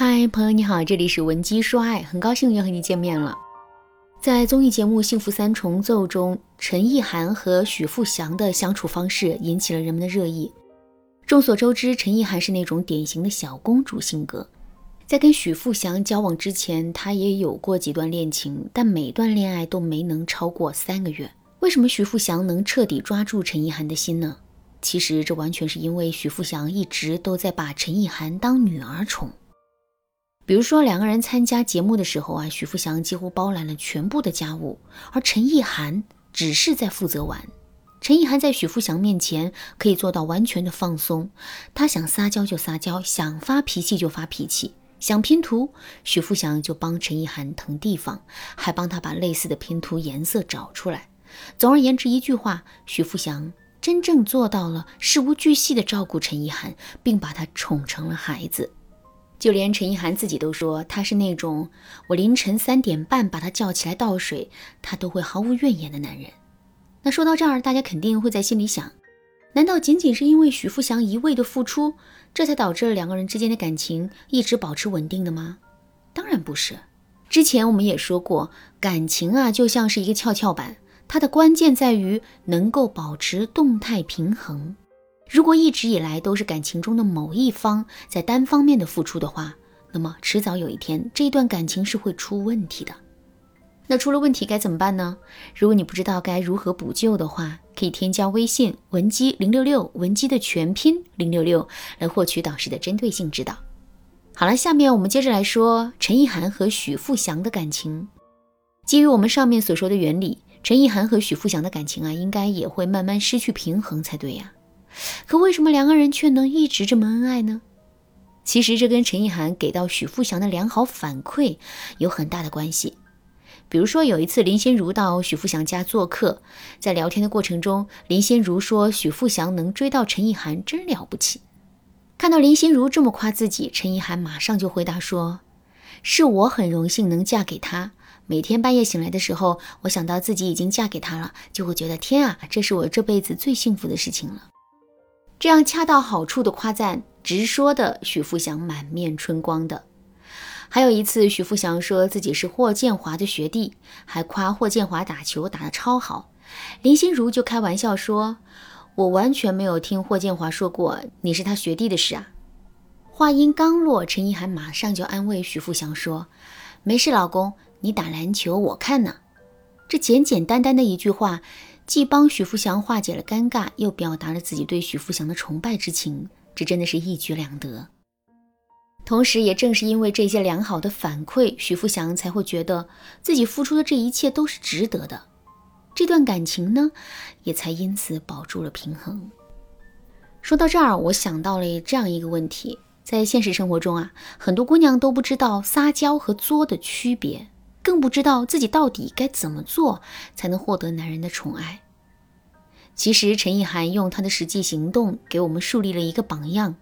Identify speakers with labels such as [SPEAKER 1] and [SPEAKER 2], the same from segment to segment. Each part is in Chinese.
[SPEAKER 1] 嗨，朋友你好，这里是文姬说爱，很高兴又和你见面了。在综艺节目《幸福三重奏》中，陈意涵和许富祥的相处方式引起了人们的热议。众所周知，陈意涵是那种典型的小公主性格，在跟许富祥交往之前，她也有过几段恋情，但每段恋爱都没能超过三个月。为什么许富祥能彻底抓住陈意涵的心呢？其实这完全是因为许富祥一直都在把陈意涵当女儿宠。比如说，两个人参加节目的时候啊，许富祥几乎包揽了全部的家务，而陈意涵只是在负责玩。陈意涵在许富祥面前可以做到完全的放松，他想撒娇就撒娇，想发脾气就发脾气，想拼图，许富祥就帮陈意涵腾地方，还帮他把类似的拼图颜色找出来。总而言之，一句话，许富祥真正做到了事无巨细的照顾陈意涵，并把她宠成了孩子。就连陈意涵自己都说，他是那种我凌晨三点半把他叫起来倒水，他都会毫无怨言的男人。那说到这儿，大家肯定会在心里想：难道仅仅是因为许富祥一味的付出，这才导致了两个人之间的感情一直保持稳定的吗？当然不是。之前我们也说过，感情啊就像是一个跷跷板，它的关键在于能够保持动态平衡。如果一直以来都是感情中的某一方在单方面的付出的话，那么迟早有一天这一段感情是会出问题的。那出了问题该怎么办呢？如果你不知道该如何补救的话，可以添加微信文姬零六六，文姬的全拼零六六，来获取导师的针对性指导。好了，下面我们接着来说陈意涵和许富祥的感情。基于我们上面所说的原理，陈意涵和许富祥的感情啊，应该也会慢慢失去平衡才对呀。可为什么两个人却能一直这么恩爱呢？其实这跟陈意涵给到许富祥的良好反馈有很大的关系。比如说有一次林心如到许富祥家做客，在聊天的过程中，林心如说许富祥能追到陈意涵真了不起。看到林心如这么夸自己，陈意涵马上就回答说：“是我很荣幸能嫁给他。每天半夜醒来的时候，我想到自己已经嫁给他了，就会觉得天啊，这是我这辈子最幸福的事情了。”这样恰到好处的夸赞，直说的许富祥满面春光的。还有一次，许富祥说自己是霍建华的学弟，还夸霍建华打球打得超好。林心如就开玩笑说：“我完全没有听霍建华说过你是他学弟的事啊。”话音刚落，陈意涵马上就安慰许富祥说：“没事，老公，你打篮球我看呢。”这简简单单的一句话。既帮许富祥化解了尴尬，又表达了自己对许富祥的崇拜之情，这真的是一举两得。同时，也正是因为这些良好的反馈，许富祥才会觉得自己付出的这一切都是值得的。这段感情呢，也才因此保住了平衡。说到这儿，我想到了这样一个问题：在现实生活中啊，很多姑娘都不知道撒娇和作的区别。更不知道自己到底该怎么做才能获得男人的宠爱。其实陈意涵用她的实际行动给我们树立了一个榜样。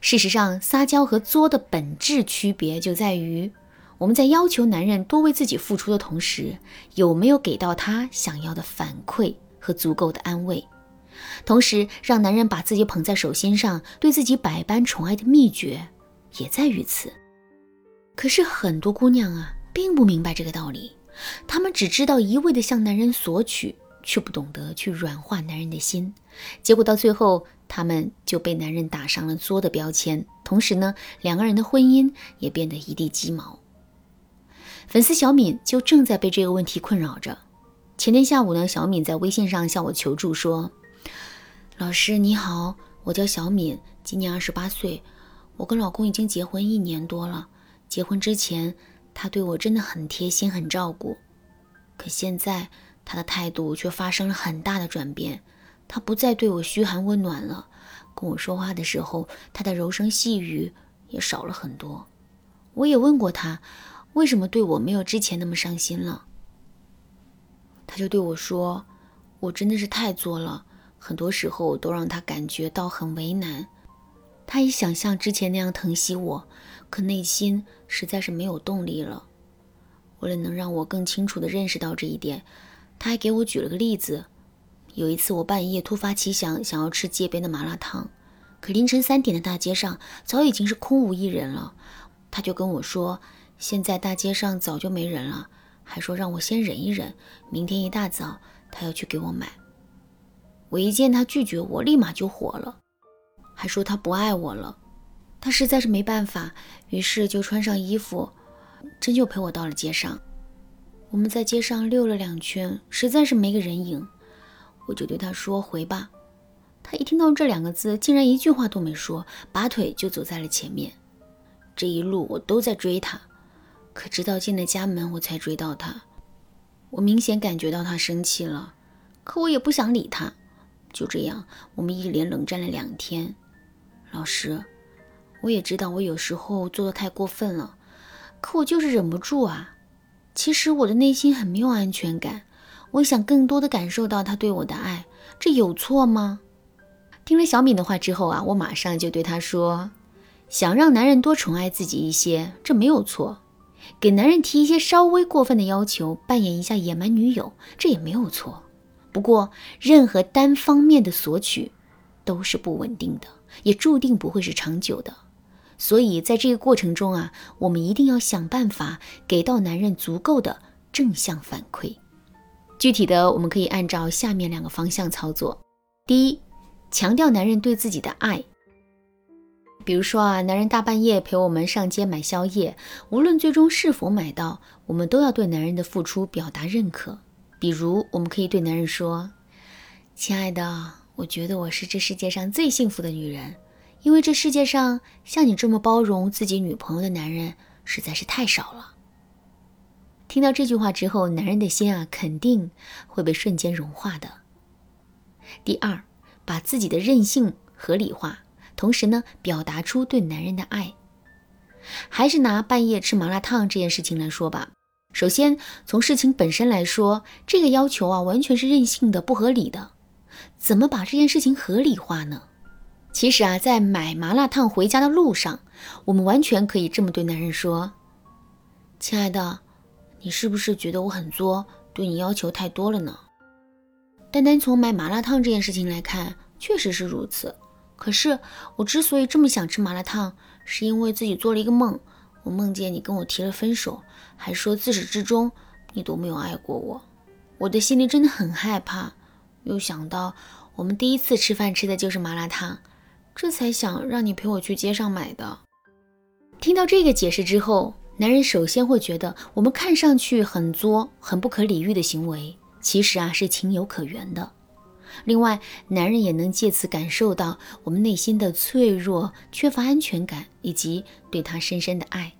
[SPEAKER 1] 事实上，撒娇和作的本质区别就在于，我们在要求男人多为自己付出的同时，有没有给到他想要的反馈和足够的安慰。同时，让男人把自己捧在手心上，对自己百般宠爱的秘诀也在于此。可是很多姑娘啊。并不明白这个道理，他们只知道一味的向男人索取，却不懂得去软化男人的心，结果到最后，他们就被男人打上了作的标签，同时呢，两个人的婚姻也变得一地鸡毛。粉丝小敏就正在被这个问题困扰着。前天下午呢，小敏在微信上向我求助说：“老师你好，我叫小敏，今年二十八岁，我跟老公已经结婚一年多了，结婚之前。”他对我真的很贴心，很照顾，可现在他的态度却发生了很大的转变。他不再对我嘘寒问暖了，跟我说话的时候，他的柔声细语也少了很多。我也问过他，为什么对我没有之前那么上心了？他就对我说：“我真的是太作了，很多时候都让他感觉到很为难。他也想像之前那样疼惜我。”可内心实在是没有动力了。为了能让我更清楚地认识到这一点，他还给我举了个例子。有一次我半夜突发奇想，想要吃街边的麻辣烫，可凌晨三点的大街上早已经是空无一人了。他就跟我说，现在大街上早就没人了，还说让我先忍一忍，明天一大早他要去给我买。我一见他拒绝我，立马就火了，还说他不爱我了。他实在是没办法，于是就穿上衣服，真就陪我到了街上。我们在街上溜了两圈，实在是没个人影，我就对他说：“回吧。”他一听到这两个字，竟然一句话都没说，拔腿就走在了前面。这一路我都在追他，可直到进了家门，我才追到他。我明显感觉到他生气了，可我也不想理他。就这样，我们一连冷战了两天。老师。我也知道我有时候做的太过分了，可我就是忍不住啊。其实我的内心很没有安全感，我想更多的感受到他对我的爱，这有错吗？听了小敏的话之后啊，我马上就对他说：想让男人多宠爱自己一些，这没有错；给男人提一些稍微过分的要求，扮演一下野蛮女友，这也没有错。不过，任何单方面的索取都是不稳定的，也注定不会是长久的。所以，在这个过程中啊，我们一定要想办法给到男人足够的正向反馈。具体的，我们可以按照下面两个方向操作：第一，强调男人对自己的爱。比如说啊，男人大半夜陪我们上街买宵夜，无论最终是否买到，我们都要对男人的付出表达认可。比如，我们可以对男人说：“亲爱的，我觉得我是这世界上最幸福的女人。”因为这世界上像你这么包容自己女朋友的男人实在是太少了。听到这句话之后，男人的心啊肯定会被瞬间融化的。第二，把自己的任性合理化，同时呢表达出对男人的爱。还是拿半夜吃麻辣烫这件事情来说吧。首先从事情本身来说，这个要求啊完全是任性的、不合理的。怎么把这件事情合理化呢？其实啊，在买麻辣烫回家的路上，我们完全可以这么对男人说：“亲爱的，你是不是觉得我很作，对你要求太多了呢？”单单从买麻辣烫这件事情来看，确实是如此。可是我之所以这么想吃麻辣烫，是因为自己做了一个梦，我梦见你跟我提了分手，还说自始至终你都没有爱过我。我的心里真的很害怕，又想到我们第一次吃饭吃的就是麻辣烫。这才想让你陪我去街上买的。听到这个解释之后，男人首先会觉得我们看上去很作、很不可理喻的行为，其实啊是情有可原的。另外，男人也能借此感受到我们内心的脆弱、缺乏安全感以及对他深深的爱。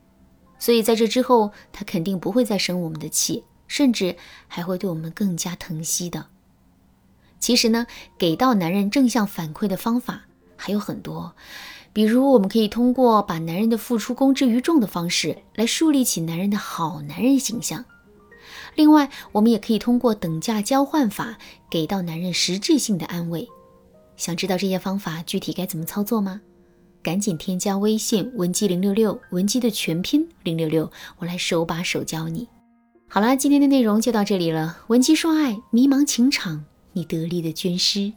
[SPEAKER 1] 所以在这之后，他肯定不会再生我们的气，甚至还会对我们更加疼惜的。其实呢，给到男人正向反馈的方法。还有很多，比如我们可以通过把男人的付出公之于众的方式来树立起男人的好男人形象。另外，我们也可以通过等价交换法给到男人实质性的安慰。想知道这些方法具体该怎么操作吗？赶紧添加微信文姬零六六，文姬的全拼零六六，我来手把手教你。好啦，今天的内容就到这里了。文姬说爱，迷茫情场，你得力的军师。